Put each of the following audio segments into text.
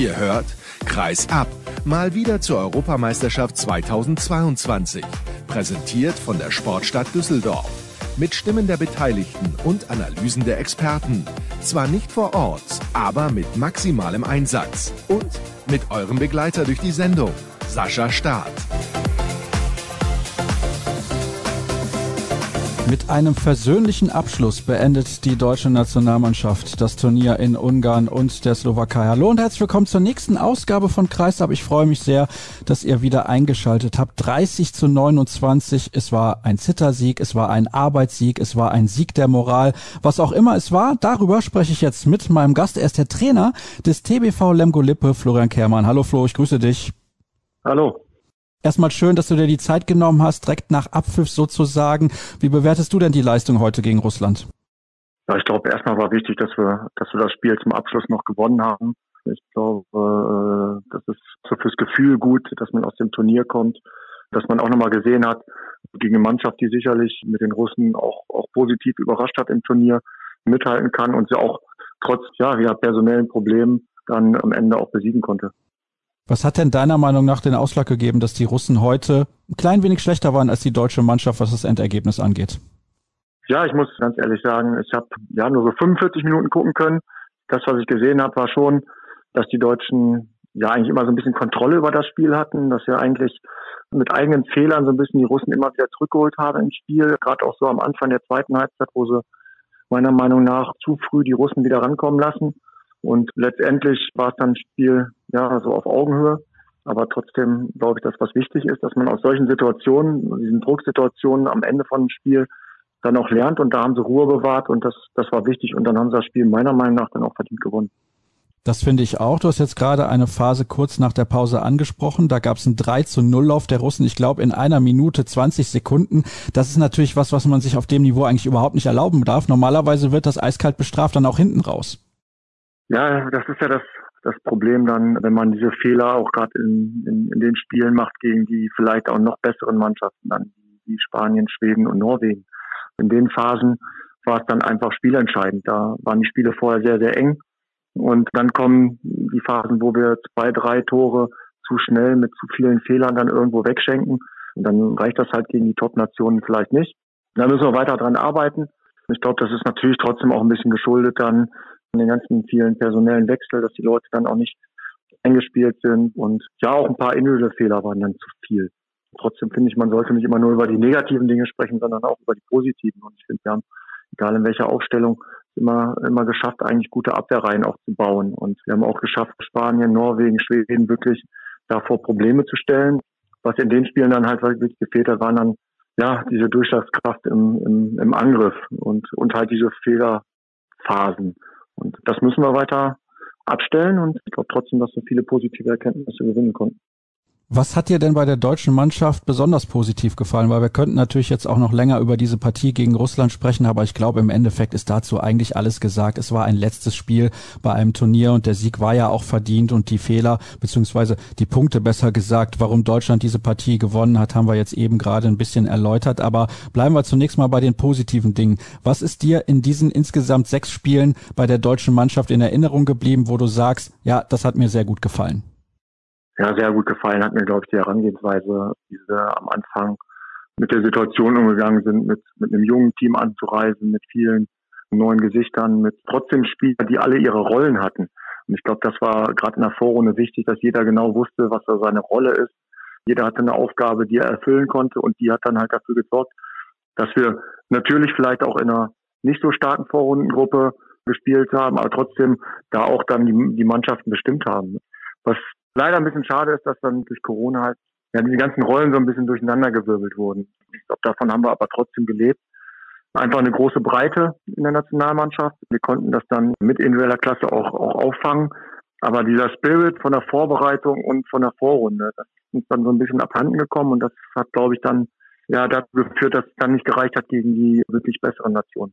Ihr hört Kreis ab, mal wieder zur Europameisterschaft 2022. Präsentiert von der Sportstadt Düsseldorf. Mit Stimmen der Beteiligten und Analysen der Experten. Zwar nicht vor Ort, aber mit maximalem Einsatz. Und mit eurem Begleiter durch die Sendung, Sascha Staat. Mit einem versöhnlichen Abschluss beendet die deutsche Nationalmannschaft das Turnier in Ungarn und der Slowakei. Hallo und herzlich willkommen zur nächsten Ausgabe von Kreisab. Ich freue mich sehr, dass ihr wieder eingeschaltet habt. 30 zu 29. Es war ein Zittersieg, es war ein Arbeitssieg, es war ein Sieg der Moral. Was auch immer es war, darüber spreche ich jetzt mit meinem Gast. Er ist der Trainer des TBV Lemgo Lippe, Florian Kehrmann. Hallo Flo, ich grüße dich. Hallo. Erstmal schön, dass du dir die Zeit genommen hast, direkt nach Abpfiff sozusagen. Wie bewertest du denn die Leistung heute gegen Russland? Ja, ich glaube, erstmal war wichtig, dass wir, dass wir das Spiel zum Abschluss noch gewonnen haben. Ich glaube, äh, das ist so fürs Gefühl gut, dass man aus dem Turnier kommt, dass man auch nochmal gesehen hat, gegen eine Mannschaft, die sicherlich mit den Russen auch, auch positiv überrascht hat im Turnier, mithalten kann und sie auch trotz ja, ja personellen Problemen dann am Ende auch besiegen konnte. Was hat denn deiner Meinung nach den Ausschlag gegeben, dass die Russen heute ein klein wenig schlechter waren als die deutsche Mannschaft, was das Endergebnis angeht? Ja, ich muss ganz ehrlich sagen, ich habe ja nur so 45 Minuten gucken können. Das, was ich gesehen habe, war schon, dass die Deutschen ja eigentlich immer so ein bisschen Kontrolle über das Spiel hatten, dass wir eigentlich mit eigenen Fehlern so ein bisschen die Russen immer wieder zurückgeholt haben im Spiel, gerade auch so am Anfang der zweiten Halbzeit, wo sie meiner Meinung nach zu früh die Russen wieder rankommen lassen. Und letztendlich war es dann ein Spiel, ja, so auf Augenhöhe. Aber trotzdem glaube ich, dass was wichtig ist, dass man aus solchen Situationen, diesen Drucksituationen am Ende von einem Spiel dann auch lernt. Und da haben sie Ruhe bewahrt und das, das war wichtig. Und dann haben sie das Spiel meiner Meinung nach dann auch verdient gewonnen. Das finde ich auch. Du hast jetzt gerade eine Phase kurz nach der Pause angesprochen. Da gab es einen 3 zu 0 Lauf der Russen, ich glaube in einer Minute 20 Sekunden. Das ist natürlich was, was man sich auf dem Niveau eigentlich überhaupt nicht erlauben darf. Normalerweise wird das eiskalt bestraft dann auch hinten raus. Ja, das ist ja das, das Problem dann, wenn man diese Fehler auch gerade in, in, in den Spielen macht gegen die vielleicht auch noch besseren Mannschaften, dann wie Spanien, Schweden und Norwegen. In den Phasen war es dann einfach spielentscheidend. Da waren die Spiele vorher sehr, sehr eng. Und dann kommen die Phasen, wo wir zwei, drei Tore zu schnell mit zu vielen Fehlern dann irgendwo wegschenken. Und dann reicht das halt gegen die Top-Nationen vielleicht nicht. Da müssen wir weiter dran arbeiten. Ich glaube, das ist natürlich trotzdem auch ein bisschen geschuldet dann den ganzen vielen personellen Wechsel, dass die Leute dann auch nicht eingespielt sind und ja, auch ein paar individuelle Fehler waren dann zu viel. Trotzdem finde ich, man sollte nicht immer nur über die negativen Dinge sprechen, sondern auch über die positiven. Und ich finde, wir haben, egal in welcher Aufstellung, immer, immer geschafft, eigentlich gute Abwehrreihen auch zu bauen. Und wir haben auch geschafft, Spanien, Norwegen, Schweden wirklich davor Probleme zu stellen. Was in den Spielen dann halt wirklich gefehlt hat, waren dann ja diese Durchschlagskraft im, im, im Angriff und, und halt diese Fehlerphasen. Und das müssen wir weiter abstellen und ich glaube trotzdem, dass wir viele positive Erkenntnisse gewinnen konnten. Was hat dir denn bei der deutschen Mannschaft besonders positiv gefallen? Weil wir könnten natürlich jetzt auch noch länger über diese Partie gegen Russland sprechen, aber ich glaube, im Endeffekt ist dazu eigentlich alles gesagt. Es war ein letztes Spiel bei einem Turnier und der Sieg war ja auch verdient und die Fehler, beziehungsweise die Punkte besser gesagt, warum Deutschland diese Partie gewonnen hat, haben wir jetzt eben gerade ein bisschen erläutert. Aber bleiben wir zunächst mal bei den positiven Dingen. Was ist dir in diesen insgesamt sechs Spielen bei der deutschen Mannschaft in Erinnerung geblieben, wo du sagst, ja, das hat mir sehr gut gefallen? Ja, sehr gut gefallen hat mir, glaube ich, die Herangehensweise, wie sie am Anfang mit der Situation umgegangen sind, mit, mit einem jungen Team anzureisen, mit vielen neuen Gesichtern, mit trotzdem Spielern, die alle ihre Rollen hatten. Und ich glaube, das war gerade in der Vorrunde wichtig, dass jeder genau wusste, was da seine Rolle ist. Jeder hatte eine Aufgabe, die er erfüllen konnte und die hat dann halt dafür gesorgt, dass wir natürlich vielleicht auch in einer nicht so starken Vorrundengruppe gespielt haben, aber trotzdem da auch dann die, die Mannschaften bestimmt haben. Was leider ein bisschen schade ist, dass dann durch Corona halt ja, die ganzen Rollen so ein bisschen durcheinandergewirbelt wurden. Ich glaube, davon haben wir aber trotzdem gelebt. Einfach eine große Breite in der Nationalmannschaft. Wir konnten das dann mit individueller Klasse auch, auch auffangen. Aber dieser Spirit von der Vorbereitung und von der Vorrunde, das ist uns dann so ein bisschen abhanden gekommen und das hat, glaube ich, dann ja dazu geführt, dass es dann nicht gereicht hat gegen die wirklich besseren Nationen.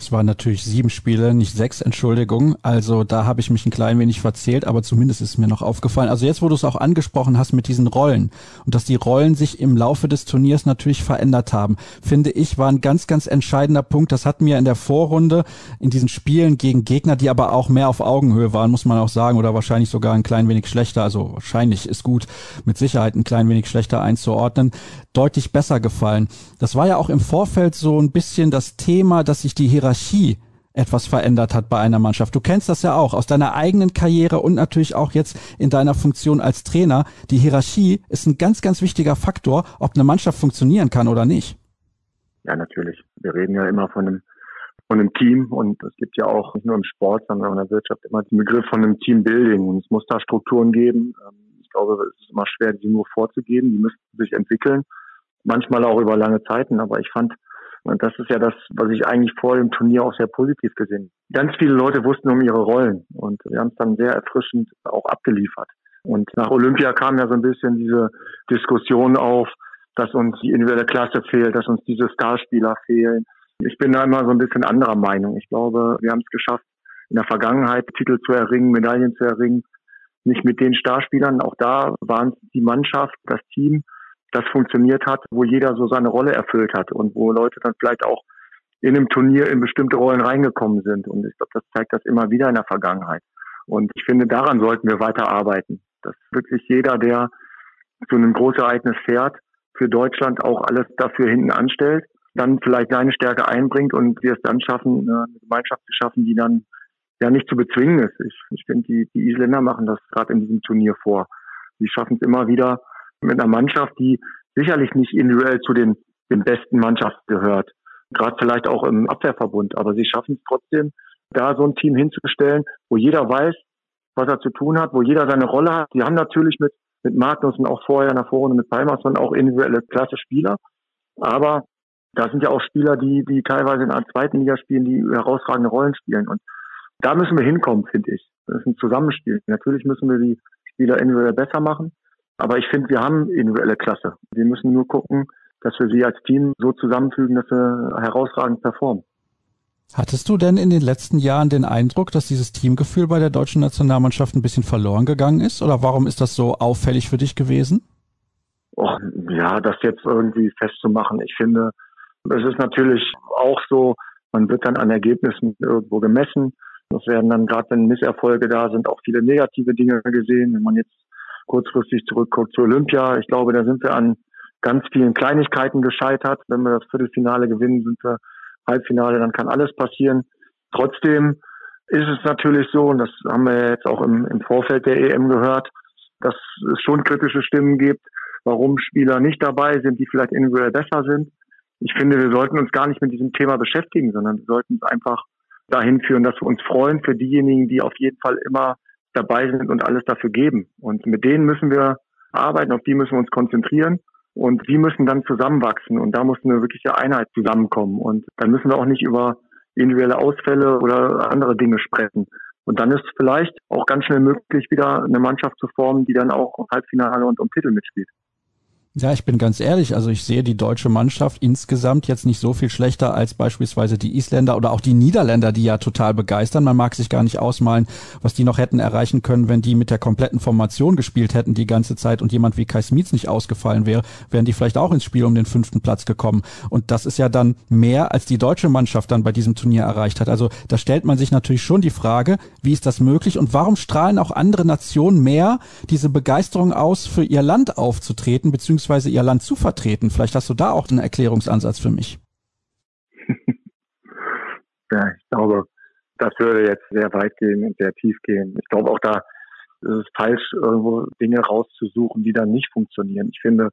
Es waren natürlich sieben Spiele, nicht sechs, Entschuldigung. Also da habe ich mich ein klein wenig verzählt, aber zumindest ist mir noch aufgefallen. Also jetzt, wo du es auch angesprochen hast mit diesen Rollen und dass die Rollen sich im Laufe des Turniers natürlich verändert haben, finde ich, war ein ganz, ganz entscheidender Punkt. Das hat mir in der Vorrunde in diesen Spielen gegen Gegner, die aber auch mehr auf Augenhöhe waren, muss man auch sagen, oder wahrscheinlich sogar ein klein wenig schlechter, also wahrscheinlich ist gut, mit Sicherheit ein klein wenig schlechter einzuordnen, deutlich besser gefallen. Das war ja auch im Vorfeld so ein bisschen das Thema, dass sich die Hierarchie Hierarchie etwas verändert hat bei einer Mannschaft. Du kennst das ja auch aus deiner eigenen Karriere und natürlich auch jetzt in deiner Funktion als Trainer. Die Hierarchie ist ein ganz, ganz wichtiger Faktor, ob eine Mannschaft funktionieren kann oder nicht. Ja, natürlich. Wir reden ja immer von einem, von einem Team und es gibt ja auch nicht nur im Sport, sondern auch in der Wirtschaft immer den Begriff von einem Teambuilding und es muss da Strukturen geben. Ähm, ich glaube, es ist immer schwer, die nur vorzugeben. Die müssen sich entwickeln. Manchmal auch über lange Zeiten, aber ich fand, und das ist ja das, was ich eigentlich vor dem Turnier auch sehr positiv gesehen. Ganz viele Leute wussten um ihre Rollen und wir haben es dann sehr erfrischend auch abgeliefert. Und nach Olympia kam ja so ein bisschen diese Diskussion auf, dass uns die individuelle Klasse fehlt, dass uns diese Starspieler fehlen. Ich bin da immer so ein bisschen anderer Meinung. Ich glaube, wir haben es geschafft, in der Vergangenheit Titel zu erringen, Medaillen zu erringen. Nicht mit den Starspielern. Auch da waren es die Mannschaft, das Team, das funktioniert hat, wo jeder so seine Rolle erfüllt hat und wo Leute dann vielleicht auch in einem Turnier in bestimmte Rollen reingekommen sind. Und ich glaube, das zeigt das immer wieder in der Vergangenheit. Und ich finde, daran sollten wir weiter arbeiten, dass wirklich jeder, der zu einem Großereignis fährt, für Deutschland auch alles dafür hinten anstellt, dann vielleicht seine Stärke einbringt und wir es dann schaffen, eine Gemeinschaft zu schaffen, die dann ja nicht zu bezwingen ist. Ich, ich finde, die, die Isländer machen das gerade in diesem Turnier vor. Die schaffen es immer wieder, mit einer Mannschaft, die sicherlich nicht individuell zu den, den besten Mannschaften gehört. Gerade vielleicht auch im Abwehrverbund. Aber sie schaffen es trotzdem, da so ein Team hinzustellen, wo jeder weiß, was er zu tun hat, wo jeder seine Rolle hat. Die haben natürlich mit, mit Magnus und auch vorher in der Vorrunde mit Palmersson auch individuelle klasse Spieler. Aber da sind ja auch Spieler, die, die teilweise in der zweiten Liga spielen, die herausragende Rollen spielen. Und da müssen wir hinkommen, finde ich. Das ist ein Zusammenspiel. Natürlich müssen wir die Spieler individuell besser machen. Aber ich finde, wir haben individuelle Klasse. Wir müssen nur gucken, dass wir sie als Team so zusammenfügen, dass wir herausragend performen. Hattest du denn in den letzten Jahren den Eindruck, dass dieses Teamgefühl bei der deutschen Nationalmannschaft ein bisschen verloren gegangen ist? Oder warum ist das so auffällig für dich gewesen? Oh, ja, das jetzt irgendwie festzumachen. Ich finde, es ist natürlich auch so, man wird dann an Ergebnissen irgendwo gemessen. Das werden dann gerade, wenn Misserfolge da sind, auch viele negative Dinge gesehen. Wenn man jetzt kurzfristig zurückguckt zu Olympia. Ich glaube, da sind wir an ganz vielen Kleinigkeiten gescheitert. Wenn wir das Viertelfinale gewinnen, sind wir Halbfinale, dann kann alles passieren. Trotzdem ist es natürlich so, und das haben wir jetzt auch im, im Vorfeld der EM gehört, dass es schon kritische Stimmen gibt, warum Spieler nicht dabei sind, die vielleicht individuell besser sind. Ich finde, wir sollten uns gar nicht mit diesem Thema beschäftigen, sondern wir sollten es einfach dahin führen, dass wir uns freuen für diejenigen, die auf jeden Fall immer dabei sind und alles dafür geben. Und mit denen müssen wir arbeiten, auf die müssen wir uns konzentrieren und die müssen dann zusammenwachsen und da muss eine wirkliche Einheit zusammenkommen. Und dann müssen wir auch nicht über individuelle Ausfälle oder andere Dinge sprechen. Und dann ist vielleicht auch ganz schnell möglich, wieder eine Mannschaft zu formen, die dann auch Halbfinale und um Titel mitspielt. Ja, ich bin ganz ehrlich, also ich sehe die deutsche Mannschaft insgesamt jetzt nicht so viel schlechter als beispielsweise die Isländer oder auch die Niederländer, die ja total begeistern. Man mag sich gar nicht ausmalen, was die noch hätten erreichen können, wenn die mit der kompletten Formation gespielt hätten die ganze Zeit und jemand wie Kai Smits nicht ausgefallen wäre, wären die vielleicht auch ins Spiel um den fünften Platz gekommen. Und das ist ja dann mehr, als die deutsche Mannschaft dann bei diesem Turnier erreicht hat. Also da stellt man sich natürlich schon die Frage, wie ist das möglich und warum strahlen auch andere Nationen mehr diese Begeisterung aus, für ihr Land aufzutreten, beziehungsweise beziehungsweise ihr Land zu vertreten. Vielleicht hast du da auch einen Erklärungsansatz für mich. ja, ich glaube, das würde jetzt sehr weit gehen und sehr tief gehen. Ich glaube auch da ist es falsch, irgendwo Dinge rauszusuchen, die dann nicht funktionieren. Ich finde,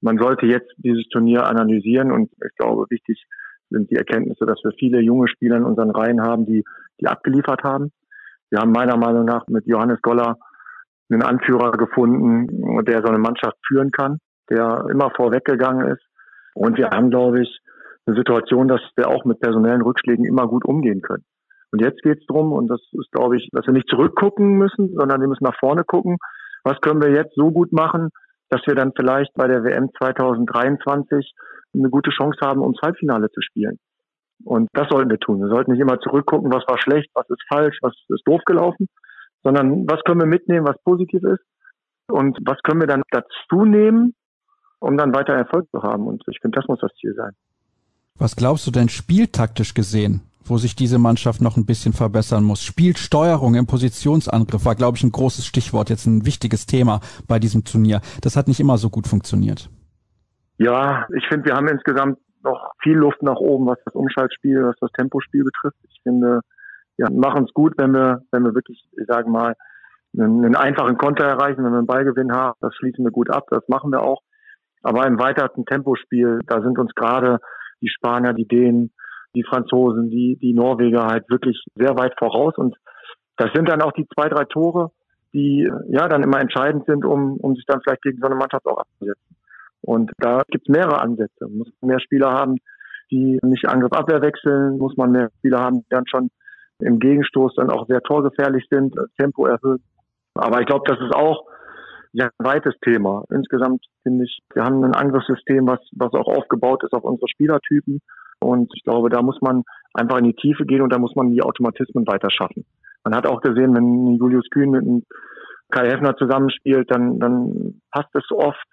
man sollte jetzt dieses Turnier analysieren und ich glaube, wichtig sind die Erkenntnisse, dass wir viele junge Spieler in unseren Reihen haben, die, die abgeliefert haben. Wir haben meiner Meinung nach mit Johannes Goller einen Anführer gefunden, der so eine Mannschaft führen kann der immer vorweggegangen ist. Und wir haben, glaube ich, eine Situation, dass wir auch mit personellen Rückschlägen immer gut umgehen können. Und jetzt geht es darum, und das ist, glaube ich, dass wir nicht zurückgucken müssen, sondern wir müssen nach vorne gucken. Was können wir jetzt so gut machen, dass wir dann vielleicht bei der WM 2023 eine gute Chance haben, ums Halbfinale zu spielen. Und das sollten wir tun. Wir sollten nicht immer zurückgucken, was war schlecht, was ist falsch, was ist doof gelaufen, sondern was können wir mitnehmen, was positiv ist und was können wir dann dazu nehmen, um dann weiter Erfolg zu haben. Und ich finde, das muss das Ziel sein. Was glaubst du denn spieltaktisch gesehen, wo sich diese Mannschaft noch ein bisschen verbessern muss? Spielsteuerung im Positionsangriff war, glaube ich, ein großes Stichwort, jetzt ein wichtiges Thema bei diesem Turnier. Das hat nicht immer so gut funktioniert. Ja, ich finde, wir haben insgesamt noch viel Luft nach oben, was das Umschaltspiel, was das Tempospiel betrifft. Ich finde, wir machen es gut, wenn wir, wenn wir wirklich, ich sage mal, einen, einen einfachen Konter erreichen, wenn wir einen Ballgewinn haben. Das schließen wir gut ab, das machen wir auch. Aber im weiteren Tempospiel, da sind uns gerade die Spanier, die Dänen, die Franzosen, die, die Norweger halt wirklich sehr weit voraus. Und das sind dann auch die zwei, drei Tore, die ja dann immer entscheidend sind, um, um sich dann vielleicht gegen so eine Mannschaft auch abzusetzen. Und da gibt es mehrere Ansätze. Muss man mehr Spieler haben, die nicht Angriff-Abwehr wechseln, muss man mehr Spieler haben, die dann schon im Gegenstoß dann auch sehr torgefährlich sind, Tempo erhöhen. Aber ich glaube, das ist auch ja, weites Thema. Insgesamt finde ich, wir haben ein Angriffssystem, was, was auch aufgebaut ist auf unsere Spielertypen. Und ich glaube, da muss man einfach in die Tiefe gehen und da muss man die Automatismen weiter schaffen. Man hat auch gesehen, wenn Julius Kühn mit einem Kai Heffner zusammenspielt, dann, dann passt es oft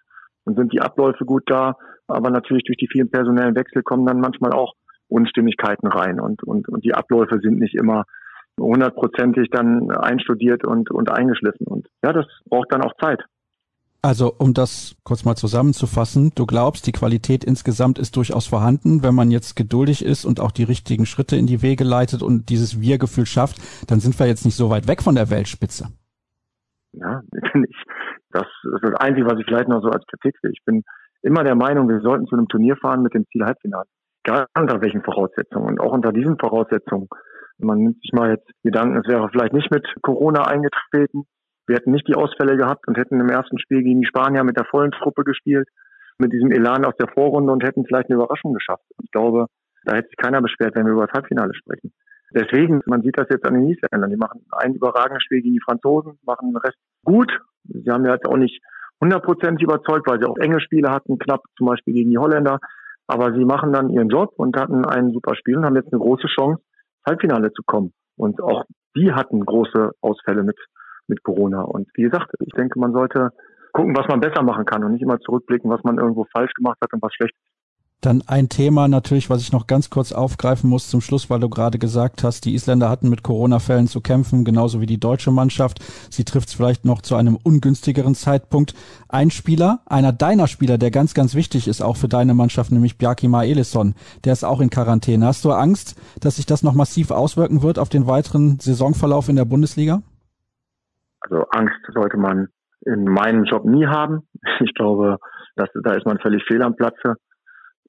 und sind die Abläufe gut da. Aber natürlich durch die vielen personellen Wechsel kommen dann manchmal auch Unstimmigkeiten rein und, und, und die Abläufe sind nicht immer hundertprozentig dann einstudiert und, und eingeschliffen. Und ja, das braucht dann auch Zeit. Also, um das kurz mal zusammenzufassen, du glaubst, die Qualität insgesamt ist durchaus vorhanden. Wenn man jetzt geduldig ist und auch die richtigen Schritte in die Wege leitet und dieses Wir-Gefühl schafft, dann sind wir jetzt nicht so weit weg von der Weltspitze. Ja, ich, das ist das Einzige, was ich vielleicht noch so als Kritik sehe. Ich bin immer der Meinung, wir sollten zu einem Turnier fahren mit dem Ziel Halbfinale. Egal unter welchen Voraussetzungen. Und auch unter diesen Voraussetzungen. Man nimmt sich mal jetzt Gedanken, es wäre vielleicht nicht mit Corona eingetreten. Wir hätten nicht die Ausfälle gehabt und hätten im ersten Spiel gegen die Spanier mit der vollen Truppe gespielt, mit diesem Elan aus der Vorrunde und hätten vielleicht eine Überraschung geschafft. Ich glaube, da hätte sich keiner beschwert, wenn wir über das Halbfinale sprechen. Deswegen, man sieht das jetzt an den Niederländern. Die machen ein überragendes Spiel gegen die Franzosen, machen den Rest gut. Sie haben ja jetzt auch nicht hundertprozentig überzeugt, weil sie auch enge Spiele hatten, knapp zum Beispiel gegen die Holländer. Aber sie machen dann ihren Job und hatten ein super Spiel und haben jetzt eine große Chance, Halbfinale zu kommen. Und auch die hatten große Ausfälle mit, mit Corona. Und wie gesagt, ich denke, man sollte gucken, was man besser machen kann und nicht immer zurückblicken, was man irgendwo falsch gemacht hat und was schlecht ist. Dann ein Thema natürlich, was ich noch ganz kurz aufgreifen muss zum Schluss, weil du gerade gesagt hast, die Isländer hatten mit Corona-Fällen zu kämpfen, genauso wie die deutsche Mannschaft. Sie trifft es vielleicht noch zu einem ungünstigeren Zeitpunkt. Ein Spieler, einer deiner Spieler, der ganz, ganz wichtig ist, auch für deine Mannschaft, nämlich Bjarkima Elisson, der ist auch in Quarantäne. Hast du Angst, dass sich das noch massiv auswirken wird auf den weiteren Saisonverlauf in der Bundesliga? Also Angst sollte man in meinem Job nie haben. Ich glaube, dass, da ist man völlig fehl am Platze.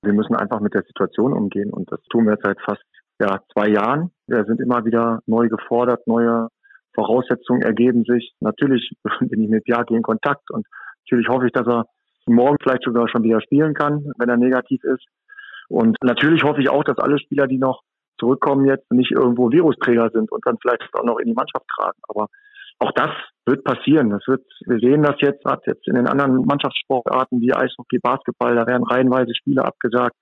Wir müssen einfach mit der Situation umgehen und das tun wir seit fast ja, zwei Jahren. Wir sind immer wieder neu gefordert, neue Voraussetzungen ergeben sich. Natürlich bin ich mit Piatti in Kontakt und natürlich hoffe ich, dass er morgen vielleicht sogar schon wieder spielen kann, wenn er negativ ist. Und natürlich hoffe ich auch, dass alle Spieler, die noch zurückkommen jetzt, nicht irgendwo Virusträger sind und dann vielleicht auch noch in die Mannschaft tragen. Aber auch das wird passieren. Das wird, wir sehen das jetzt, hat jetzt in den anderen Mannschaftssportarten wie Eishockey, Basketball, da werden reihenweise Spiele abgesagt.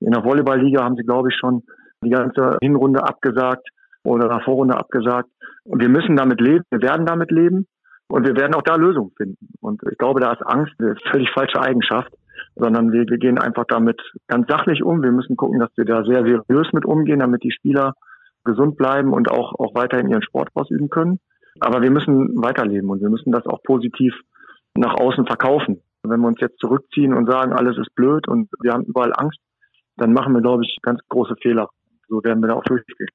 In der Volleyballliga haben sie, glaube ich, schon die ganze Hinrunde abgesagt oder der Vorrunde abgesagt. Und wir müssen damit leben, wir werden damit leben und wir werden auch da Lösungen finden. Und ich glaube, da ist Angst eine völlig falsche Eigenschaft, sondern wir, wir gehen einfach damit ganz sachlich um. Wir müssen gucken, dass wir da sehr seriös mit umgehen, damit die Spieler gesund bleiben und auch, auch weiterhin ihren Sport ausüben können. Aber wir müssen weiterleben und wir müssen das auch positiv nach außen verkaufen. Wenn wir uns jetzt zurückziehen und sagen, alles ist blöd und wir haben überall Angst, dann machen wir, glaube ich, ganz große Fehler. So werden wir da auch durchgehen.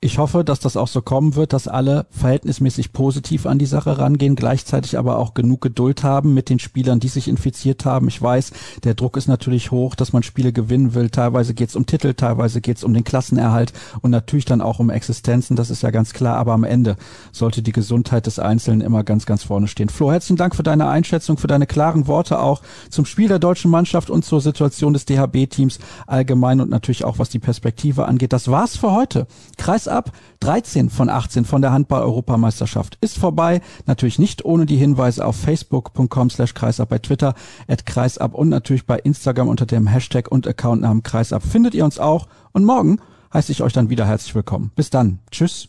Ich hoffe, dass das auch so kommen wird, dass alle verhältnismäßig positiv an die Sache rangehen, gleichzeitig aber auch genug Geduld haben mit den Spielern, die sich infiziert haben. Ich weiß, der Druck ist natürlich hoch, dass man Spiele gewinnen will. Teilweise geht es um Titel, teilweise geht es um den Klassenerhalt und natürlich dann auch um Existenzen, das ist ja ganz klar. Aber am Ende sollte die Gesundheit des Einzelnen immer ganz, ganz vorne stehen. Flo, herzlichen Dank für deine Einschätzung, für deine klaren Worte auch zum Spiel der deutschen Mannschaft und zur Situation des DHB-Teams allgemein und natürlich auch was die Perspektive angeht. Das war's für heute. Kreis Kreisab 13 von 18 von der Handball-Europameisterschaft ist vorbei. Natürlich nicht ohne die Hinweise auf facebook.com slash kreisab, bei Twitter at kreisab und natürlich bei Instagram unter dem Hashtag und Accountnamen kreisab findet ihr uns auch. Und morgen heiße ich euch dann wieder herzlich willkommen. Bis dann. Tschüss.